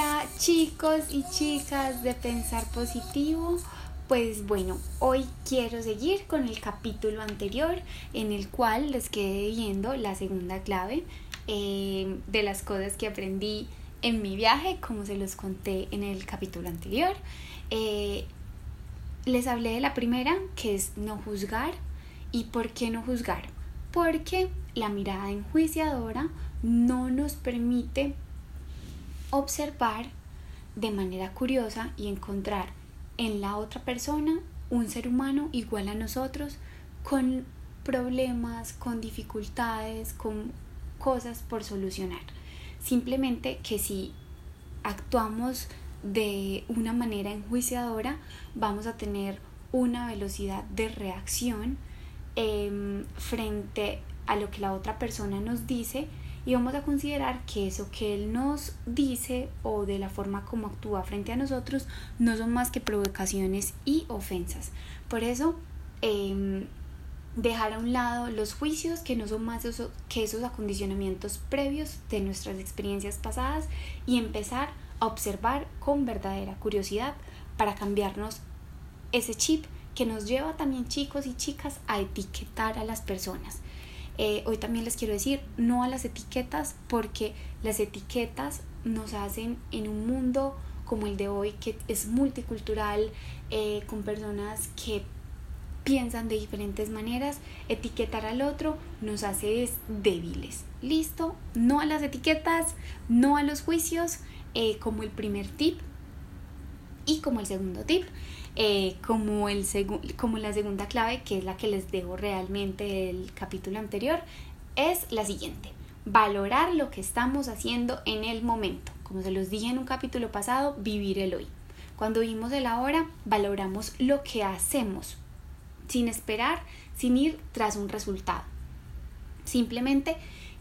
Hola chicos y chicas de Pensar Positivo. Pues bueno, hoy quiero seguir con el capítulo anterior en el cual les quedé viendo la segunda clave eh, de las cosas que aprendí en mi viaje, como se los conté en el capítulo anterior. Eh, les hablé de la primera, que es no juzgar. ¿Y por qué no juzgar? Porque la mirada enjuiciadora no nos permite observar de manera curiosa y encontrar en la otra persona un ser humano igual a nosotros con problemas, con dificultades, con cosas por solucionar. Simplemente que si actuamos de una manera enjuiciadora, vamos a tener una velocidad de reacción em, frente a lo que la otra persona nos dice y vamos a considerar que eso que él nos dice o de la forma como actúa frente a nosotros no son más que provocaciones y ofensas. Por eso, em, dejar a un lado los juicios que no son más que esos acondicionamientos previos de nuestras experiencias pasadas y empezar a observar con verdadera curiosidad para cambiarnos ese chip que nos lleva también chicos y chicas a etiquetar a las personas. Eh, hoy también les quiero decir no a las etiquetas porque las etiquetas nos hacen en un mundo como el de hoy que es multicultural, eh, con personas que piensan de diferentes maneras, etiquetar al otro nos hace débiles. ¿Listo? No a las etiquetas, no a los juicios, eh, como el primer tip. Y como el segundo tip, eh, como, el como la segunda clave, que es la que les dejo realmente del capítulo anterior, es la siguiente. Valorar lo que estamos haciendo en el momento. Como se los dije en un capítulo pasado, vivir el hoy. Cuando vivimos el ahora, valoramos lo que hacemos, sin esperar, sin ir tras un resultado. Simplemente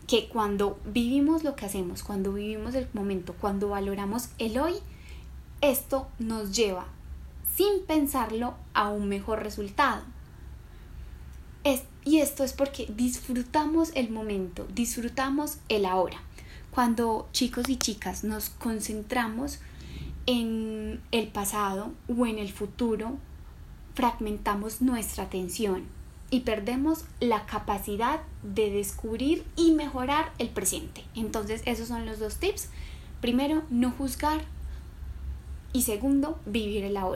que cuando vivimos lo que hacemos, cuando vivimos el momento, cuando valoramos el hoy, esto nos lleva sin pensarlo a un mejor resultado. y esto es porque disfrutamos el momento, disfrutamos el ahora. Cuando chicos y chicas nos concentramos en el pasado o en el futuro, fragmentamos nuestra atención y perdemos la capacidad de descubrir y mejorar el presente. Entonces, esos son los dos tips. Primero, no juzgar y segundo, vivir el ahora.